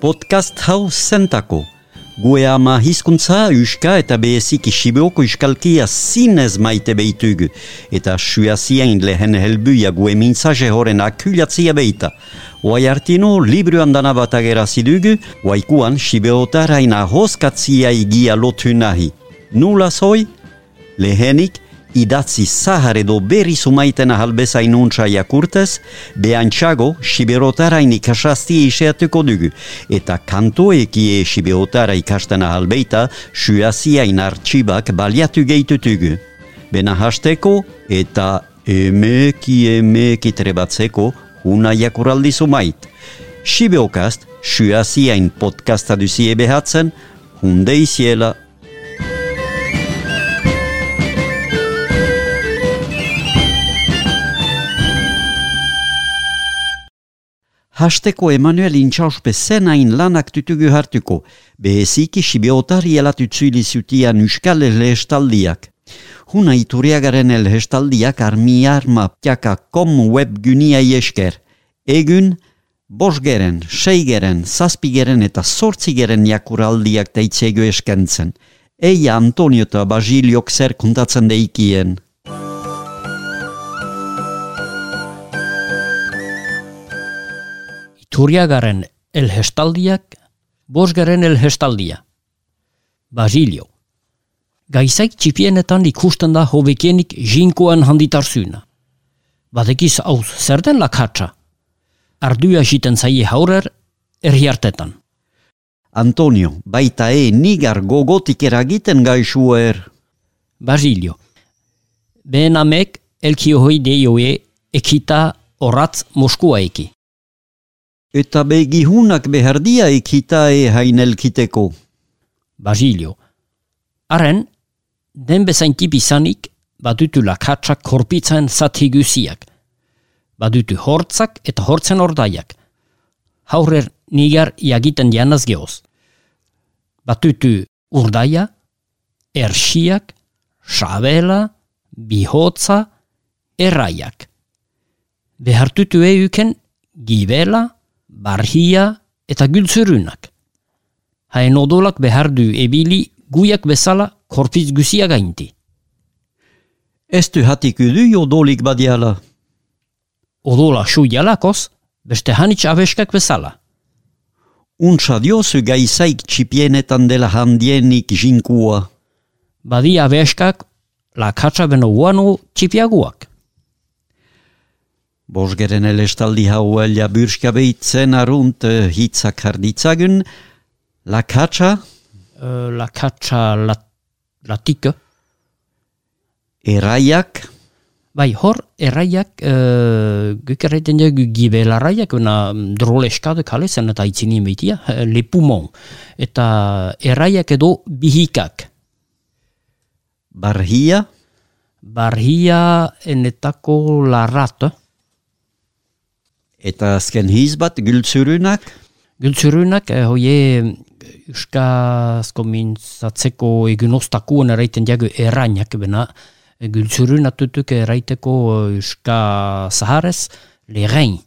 Podcast hau zentako. Gue ama hizkuntza, uska eta behezik isibeoko iskalkia zinez maite behitugu. Eta suaziain lehen helbuia gue mintzaje horren akulatzia behita. Oai artino, libruan dana bat agerazidugu, oaikuan sibeotaraina hoskatzia igia lotu nahi. Nula zoi? Lehenik, idatzi zahar edo berri sumaiten ahalbezain untsa jakurtez, behantxago Siberotarain ikasasti iseatuko dugu, eta kantoekie Siberotara ikasten ahalbeita suaziain artxibak baliatu gehitutugu. Bena hasteko eta emeki emeki trebatzeko una jakuraldi sumait. Sibeokast, suaziain podcasta duzie behatzen, hunde iziela Hasteko Emanuel intxauspe zenain lanak tutugu hartuko, beheziki sibiotari elatutzuili zutian uskal elhestaldiak. Huna ituriagaren elhestaldiak armi arma ptiaka kom web gynia esker. Egun, bosgeren, seigeren, zazpigeren eta sortzigeren jakuraldiak teitzegu eskentzen. Eia Antonio eta Basiliok zer kontatzen deikien. Turiagaren elhestaldiak, bosgaren elhestaldia. Basilio. Gaizaik txipienetan ikusten da hobekienik jinkoan handitarzuna. Badekiz hauz, zer den lakatsa? Ardua jiten zaie haurer, erhiartetan. Antonio, baita e nigar gogotik eragiten gaixuer. Basilio. Behen amek elkiohoi deioe ekita oratz Moskua eki. Eta begihunak behardia ikitae hainelkiteko. Basilio. Haren, den bezain tipizanik, badutu lakatsak korpitzen zati guziak. Badutu hortzak eta hortzen ordaiak. Haurer nigar iagiten janaz gehoz. Batutu urdaia, ersiak, sabela, bihotza, erraiak. Behartutu euken gibela, barhia eta gültzurunak. Haen odolak behar du ebili guiak bezala korpiz guzia gainti. Ez du hatik udu odolik badiala. Odola su jalakoz, beste hanitz abeskak bezala. Untsa diosu gaizaik txipienetan dela handienik jinkua. Badi abeskak la katsa beno uanu txipiaguak. Bosgeren elestaldi hau elia bürska behitzen arunt uh, hitzak harditzagun. La katsa? Uh, la katsa lat, latika. Eraiak? Bai, hor, erraiak, uh, guk erraiten dugu raiak, una droleskade kale zen eta itzini meitia, uh, le pumon. Eta erraiak edo bihikak. Barhia? Barhia enetako larrat. Eta azken hiz bat, gültzurunak? Gültzurunak, eh, hoie euskazko mintzatzeko egun ostakuen eraiten diago errainak, bena gültzurun atutuk eraiteko euska zaharez, lerein.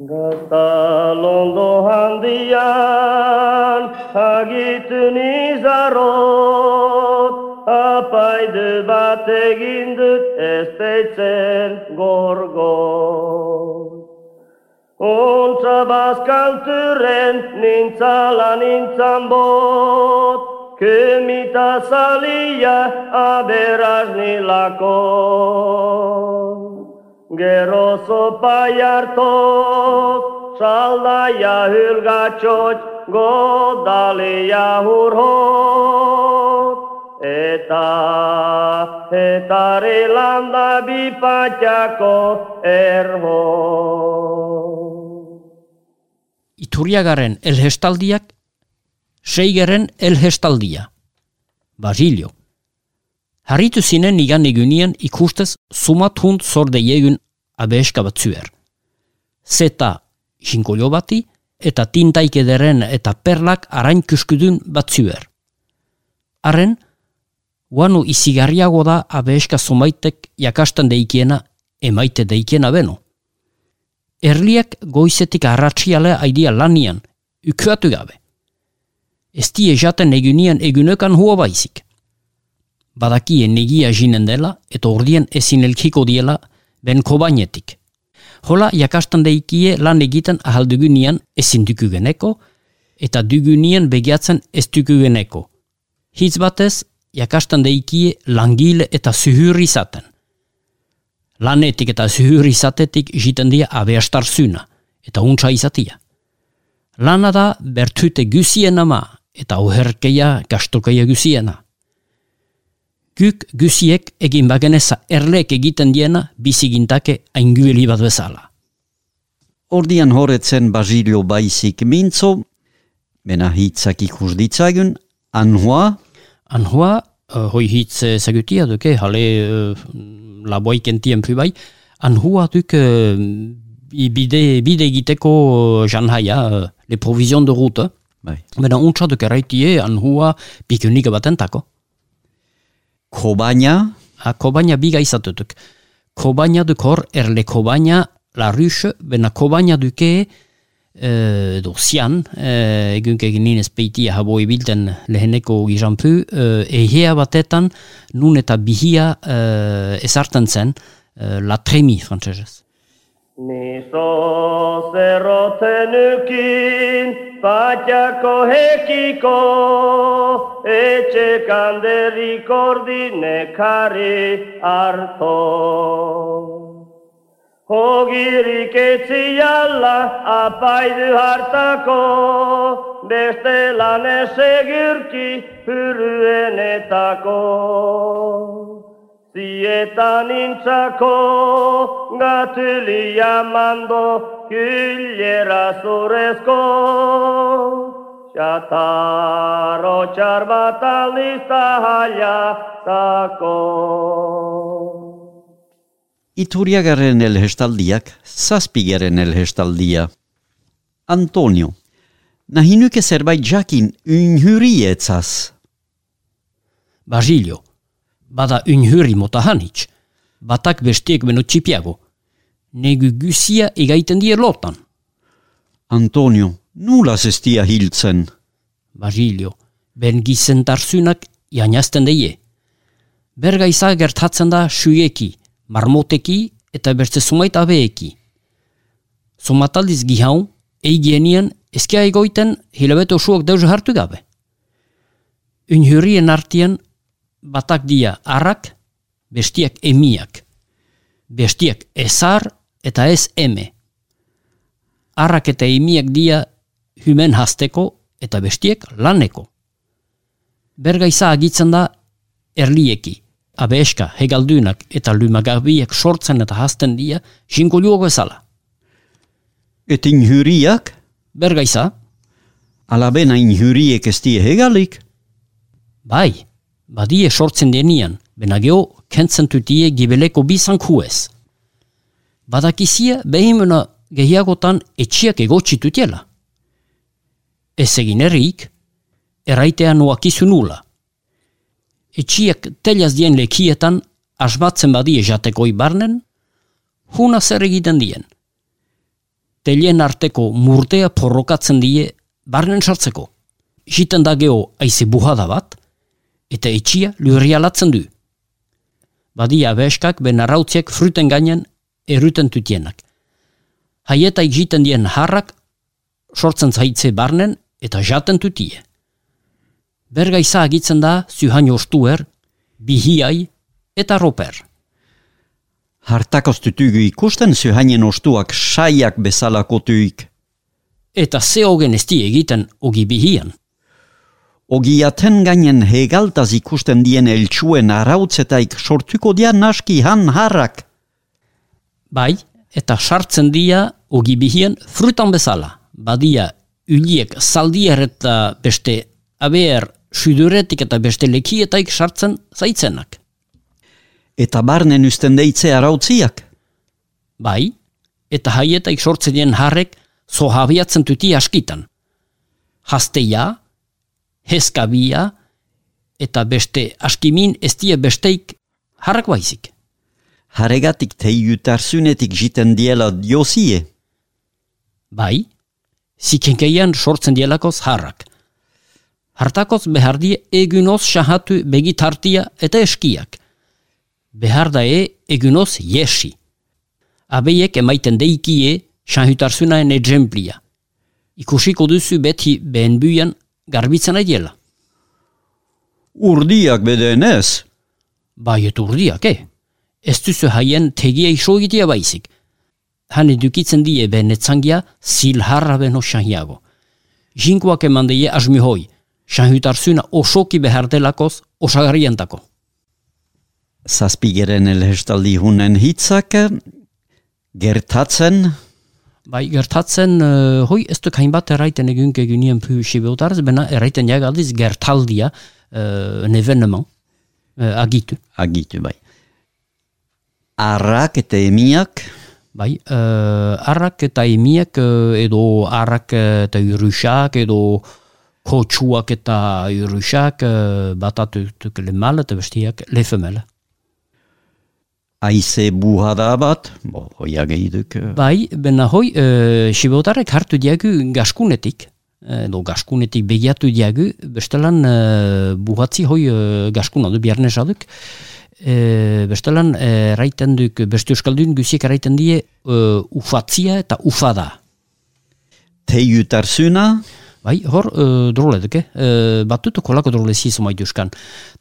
Gata londo handian, agitun izarot, apaidu bat egin dut ez peitzen gorgot. Ontsa bazkalturen nintzala nintzan bot, Kemita salia aberaz nilako. Gero sopa jartok, saldaia hülgatxot, godalia hurhot. Eta, eta relanda bipatxako erhot. Iturriagaren elhestaldiak, seigaren elhestaldia. Basilio. Harritu zinen igan egunien ikustez sumat hund zorde egun abeeska bat zuer. Zeta jinkolio bati eta tintaik ederen eta perlak arain kuskudun bat zuer. Haren, guanu izigarriago da abeeska sumaitek jakastan deikiena emaite deikiena beno. Erliak goizetik arratxiale aidia lanian, ukuatu gabe. Ez die jaten egunien egunekan hua baizik. Badakie negia jinen dela eta ordien ezin elkiko diela ben kobainetik. Hola jakastan deikie lan egiten ahaldugunian ezin dukugeneko eta dugunien begiatzen ez dukugeneko. Hitz batez, jakastan deikie langile eta zuhur izaten. Lanetik eta zuhur izatetik jiten dia abeastar zuna eta untsa izatia. Lana da bertute gusien ama eta oherkeia gastokeia gusiena. Guk gusiek egin bageneza erlek egiten diena bizigintake aingueli bat bezala. Ordian horretzen Basilio baizik mintzo, mena hitzak ikus ditzagun, anhua, Anhua, uh, hoi hitz uh, zagutia duke, hale uh, laboiken tiempu bai, anhua duk uh, bide, bide egiteko uh, janhaia, uh, le provision de route, bai. Bena untsa duk erraitie anhua pikunik batentako. kobaina, A kobaina biga izatutuk. Kobaina duk hor, erle kobaina la ruche, bena kobaina duke uh, do zian, uh, egunke egin ez peitia habo ibilten leheneko gizanpu, uh, ehea batetan nun eta bihia uh, ezartan zen uh, la tremi frantsesez. Nizo zerrotzen ukin, patxako hekiko, etxe kanderik ordinekari harto. Hogirik etziala apaidu hartako, beste lan esegirki hurruenetako. Zietan intzako gatulia mando Kyllera zurezko Xataro txar bat aldizta haiatako Ituriagaren elhestaldiak, zazpigaren elhestaldia. Antonio, nahi nuke zerbait jakin unhurietzaz. Basilio, bada unhuri mota hanitz, batak bestiek beno txipiago. Negu gusia egaiten die lotan. Antonio, nulas estia hiltzen. Basilio, ben gizentarzunak jainazten deie. Bergaiza gertatzen da suieki, marmoteki eta beste sumait abeeki. Sumataldiz gihau, eigienien eskia egoiten hilabete osuak deus hartu gabe. Unhurien artien batak dia arrak, bestiak emiak. Bestiak ezar eta ez eme. Arrak eta emiak dia hymen hasteko eta bestiek laneko. Bergaiza agitzen da erlieki, abeeska, hegaldunak eta lumagabiek sortzen eta hasten dia jinkoluago ezala. Et inhuriak, Bergaiza, alabena inhuriek estie hegalik. bai, badie sortzen denian, benageo kentzen tutie gibeleko bizan. Badakizia behimena gehiagotan etxiak egotsi tutiela. Ez egin errik, erraitea nuakizu nula. Etxiak telaz dien lekietan asbatzen badie jatekoi barnen, huna zer egiten dien. Telien arteko murtea porrokatzen die barnen sartzeko. Jiten da geho aize buhada bat, eta etxia lurrialatzen du. Badia abeskak ben arrautziak fruten gainen eruten tutienak. Haieta egiten dien harrak sortzen zaitze barnen eta jaten tutie. Bergaiza agitzen da zuhain ostuer, bihiai eta roper. Hartakostutugu ikusten zuhainen ostuak saiak bezalakotuik. Eta ze hogen esti egiten ogi bihian. Ogiaten gainen hegaltaz ikusten dien eltsuen arautzetaik sortuko dia naski han harrak. Bai, eta sartzen dia ogi bihian frutan bezala. Badia uliek zaldier eta beste abeer suduretik eta beste lekietaik sartzen zaitzenak. Eta barnen usten deitze arautziak. Bai, eta haietaik sortzen dien harrek zohabiatzen tuti askitan. Hasteia, heskabia, eta beste askimin ez die besteik harrak baizik. Haregatik teiutarzunetik jiten diela diosie. Bai, Zikenkeian sortzen dielakoz harrak. Hartakoz behar die egunoz sahatu begitartia eta eskiak. Behar da e egunoz yesi. Abeiek emaiten deikie sahutarzunaren ejemplia. Ikusiko duzu beti behen buian garbitzen aidiela. Urdiak bedenez, Bai eta urdiak, eh? Ez duzu haien tegia iso egitea baizik. Han edukitzen die benetzangia zilharra beno shahiago. Jinkuak eman die asmi hoi, shahutarzuna osoki behar delakoz osagarientako. zazpigeren elhestaldi hunen hitzak, gertatzen, Bai, gertatzen, uh, hoi ez duk hainbat erraiten egun egunien pu sibeutarz, bena erraiten jagaldiz gertaldia, uh, un evenement, uh, agitu. agitu bai. Arrak eta emiak, Bai, uh, arrak eta emiak uh, edo arrak eta urusak edo kotxuak eta urusak uh, batatuk le mâle eta bestiak le femelle. aize buhada bat, bo, hoia gehiduk, eh, Bai, bena hoi, uh, sibotarek hartu diagu gaskunetik, edo gaskunetik begiatu diagu, bestelan uh, buhatzi hoi uh, gaskuna du biarnez aduk, e, bestelan raiten duk, beste euskaldun guziek raiten die uh, ufatzia eta ufada. teiu tarzuna, Bai, hor, uh, drole duke, uh, batutu kolako drole zizu maitu euskan.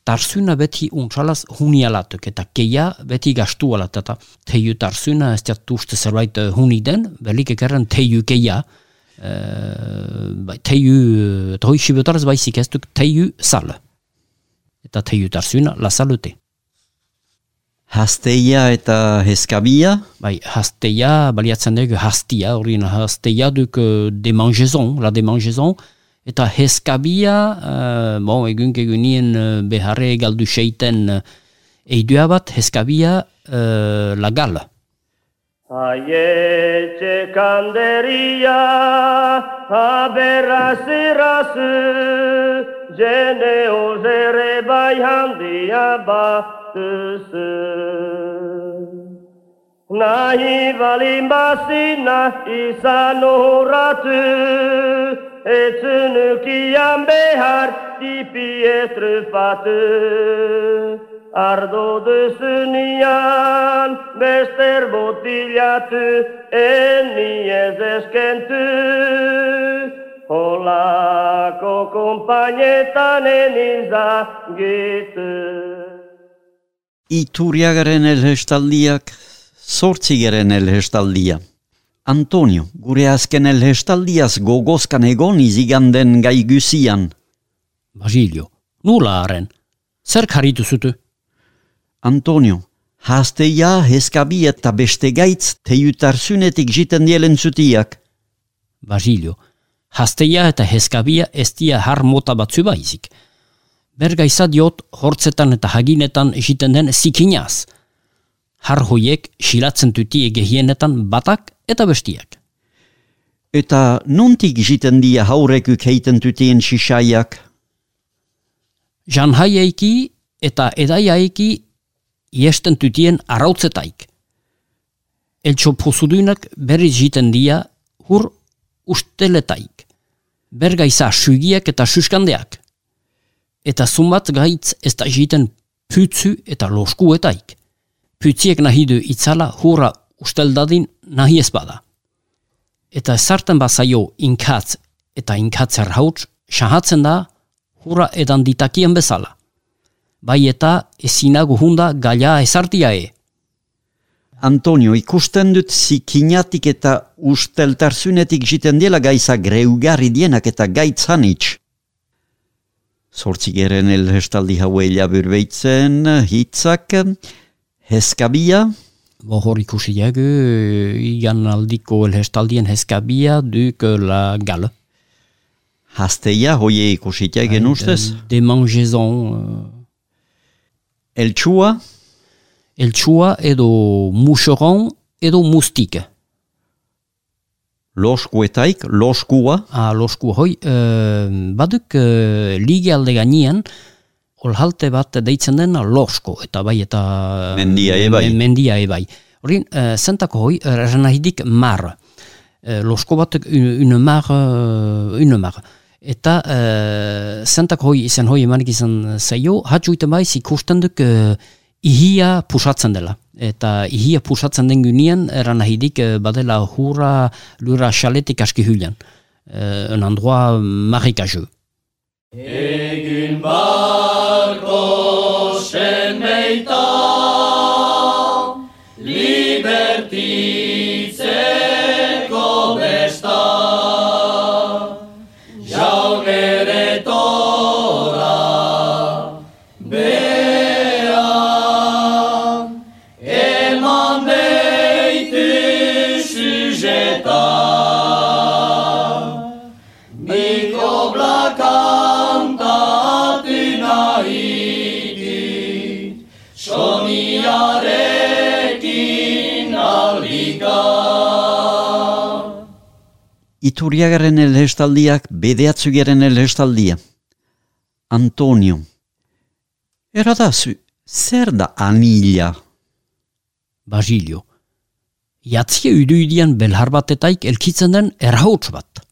Tarzuna beti untsalaz huni alatuk, eta keia beti gastu alat, eta teiu tarzuna ez jat uste zerbait uh, huni den, belik ekerren teiu keia, uh, bai, teiu, eta hoi baizik ez duk teiu sal. Eta teiu tarzuna la salute. Hasteia eta heskabia, Bai, hasteia, baliatzen dugu hastia, hori hasteia duk uh, demangeson, la demangeson, eta heskabia, uh, bon, egun egunien uh, beharre galdu seiten uh, eidua bat, heskabia uh, la gal. Aietxe kanderia, aberraz errazu, jene ozere bai handia batuzu. Nahi balin bazina izan horratu, etzunukian behar tipi etrufatu. Ardo duzunean bester botilatu, eni ez eskentu. Holako kompainetan enizagitu. Iturriagaren elhestaldiak, sortzigeren elhestaldia. Antonio, gure azken elhestaldiaz gogozkan egon iziganden gai guzian. Basilio, nula haren, zer karitu zutu? Antonio, hasteia, heskabi eta beste gaitz teiutarzunetik jiten dielen zutiak. Basilio, hasteia eta heskabia ez dia har mota batzu baizik. Berga izadiot hortzetan eta haginetan esiten den zikinaz. Har hoiek silatzen tutie gehienetan batak eta bestiak. Eta nontik jiten dia haurekuk heiten tutien sisaiak? Janhaiaiki eta edaiaiki iesten tutien arautzetaik. Eltso posudunak berriz jiten dia hur usteletaik. Berga iza sugiak eta suskandeak. Eta zumbat gaitz ez da jiten pützu eta loskuetaik. Pütziek nahi du itzala hurra usteldadin nahi ez bada. Eta ezarten bazaio inkatz eta inkatzer hauts, sahatzen da hurra edan ditakien bezala. Bai eta ezinago hunda gaila ezartia e. Antonio, ikusten dut zikinatik eta usteltarzunetik jiten diela gaiza greugarri dienak eta Zortzigeren elhestaldi haue laburbeitzen hitzak, heskabia, Bo hor ikusi jagu, igan aldiko elhestaldien heskabia duk la gal. hasteia, hoie ikusitia gen ustez, De mangeson, uh, eltsua, eltsua edo museron edo mustik. Loskuetaik, loskua, A losku hoi, uh, baduk uh, ligi alde gainean, olhalte bat deitzen den losko, eta bai eta... Mendia e bai. Men- Mendia e bai. Horin, uh, zentako hoi, eranahidik mar. uh, losko batek une, mar, une mar. Eta uh, zentak hoi, izen hoi emanik izan zaio, hatxu iten baiz ikusten duk uh, ihia pusatzen dela. Eta ihia pusatzen den gynean, eran ahidik uh, badela hurra lura xaletik aski hylian. Uh, un endroit marikajeu. Egin barko Ituriagaren elhestaldiak bedeatzugaren elhestaldia. Antonio. Eradazu, zer da anila? Basilio. Jatzia uduidian belhar batetaik elkitzen den erhauts bat.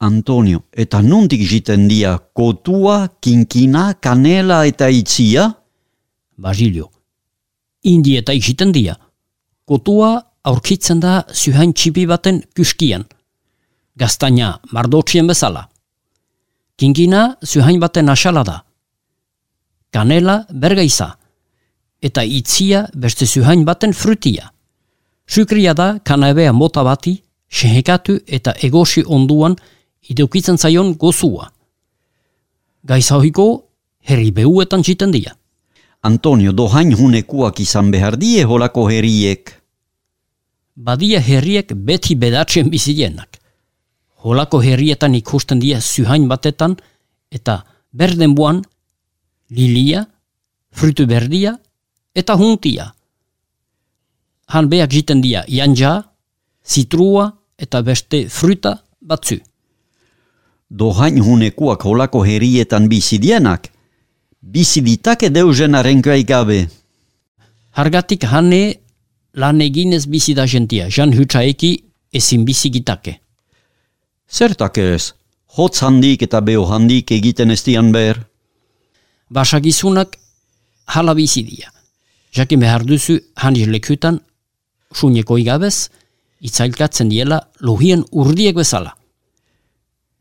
Antonio, eta nundik jiten dia kotua, kinkina, kanela eta itzia? Basilio. Indi eta ikiten dia. Kotua aurkitzen da zuhain txipi baten kuskian. Gaztaina mardotxien bezala. Kinkina zuhain baten asala da. Kanela bergaiza. Eta itzia beste zuhain baten frutia. Sukria da kanabea mota bati, sehekatu eta egosi onduan ideukitzen zaion gozua. Gaiza hoiko herri behuetan txiten dia. Antonio, dohain hunekuak izan behar die holako herriek. Badia herriek beti bedatzen bizienak. Holako herrietan ikusten dia zuhain batetan eta berden buan lilia, frutu berdia eta huntia. Han beak jiten dia janja, zitrua eta beste fruta batzu. Dohain hunekuak holako herrietan bizidienak, biziditake deusenaren gabe. Hargatik hane lan eginez bizi da jentia, jan hutsaeki ezin bizigitake. Zertak ez, hotz handik eta beho handik egiten ez dian behar. Basagizunak hala bizi dia. Jakin behar duzu hanir lekutan, suñeko igabez, itzailkatzen diela lohien urdiek bezala.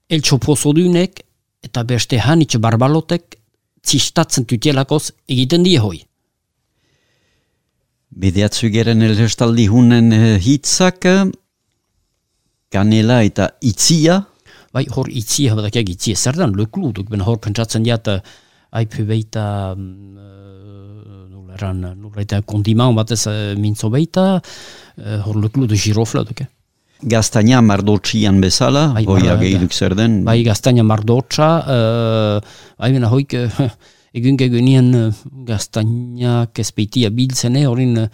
Eltso pozodunek eta beste hanitx barbalotek txistatzen tutelakoz egiten die hoi. Bedeatzugeren elhestaldi hunen eh, hitzak, eh, kanela eta itzia, Bai, hor itzia badakiak itzia, zer dan lekluduk, ben hor pentsatzen uh, aipu beita, mm, uh, nola eran, nola eta kondiman batez uh, mintzo beita, uh, hor lekludu girofla duke. gaztaina mardotxian bezala, Bai, hoia gehiduk zer den. Bai, gaztaina mardotxa, uh, bena hoik, uh, egun gegunien uh, gaztainak ezpeitia biltzene, horin, uh,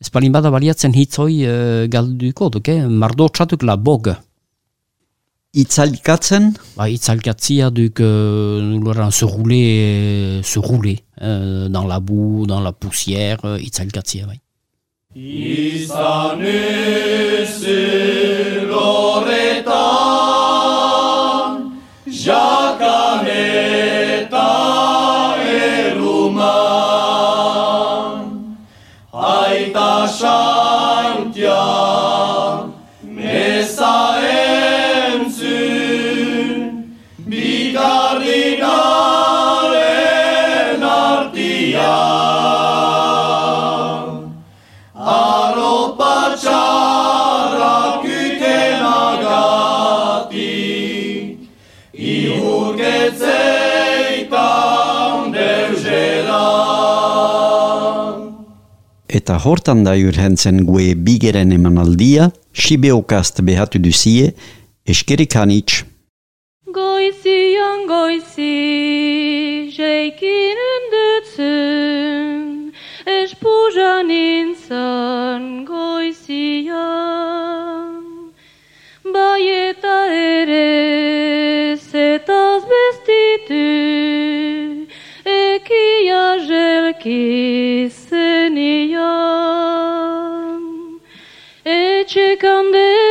espalin bada baliatzen hitzoi uh, galduko duke, mardotxatuk la bog. Itzalikatzen, Bah, itzalkatzia duk euh, se rouler, se rouler euh, dans la boue, dans la poussière, euh, itzalkatzia bai. Izan uzu loretan, jakan eta hortan da urhentzen gue bigeren emanaldia, sibeokast behatu duzie, eskerik hanitz. Goizian goizi, jeikinen dutzen, espuja nintzen goizian. Bai eta ere, zetaz bestitu, ekia jelki circondé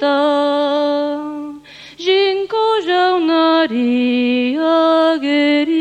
Krishna Jinko Jaunari Ageri.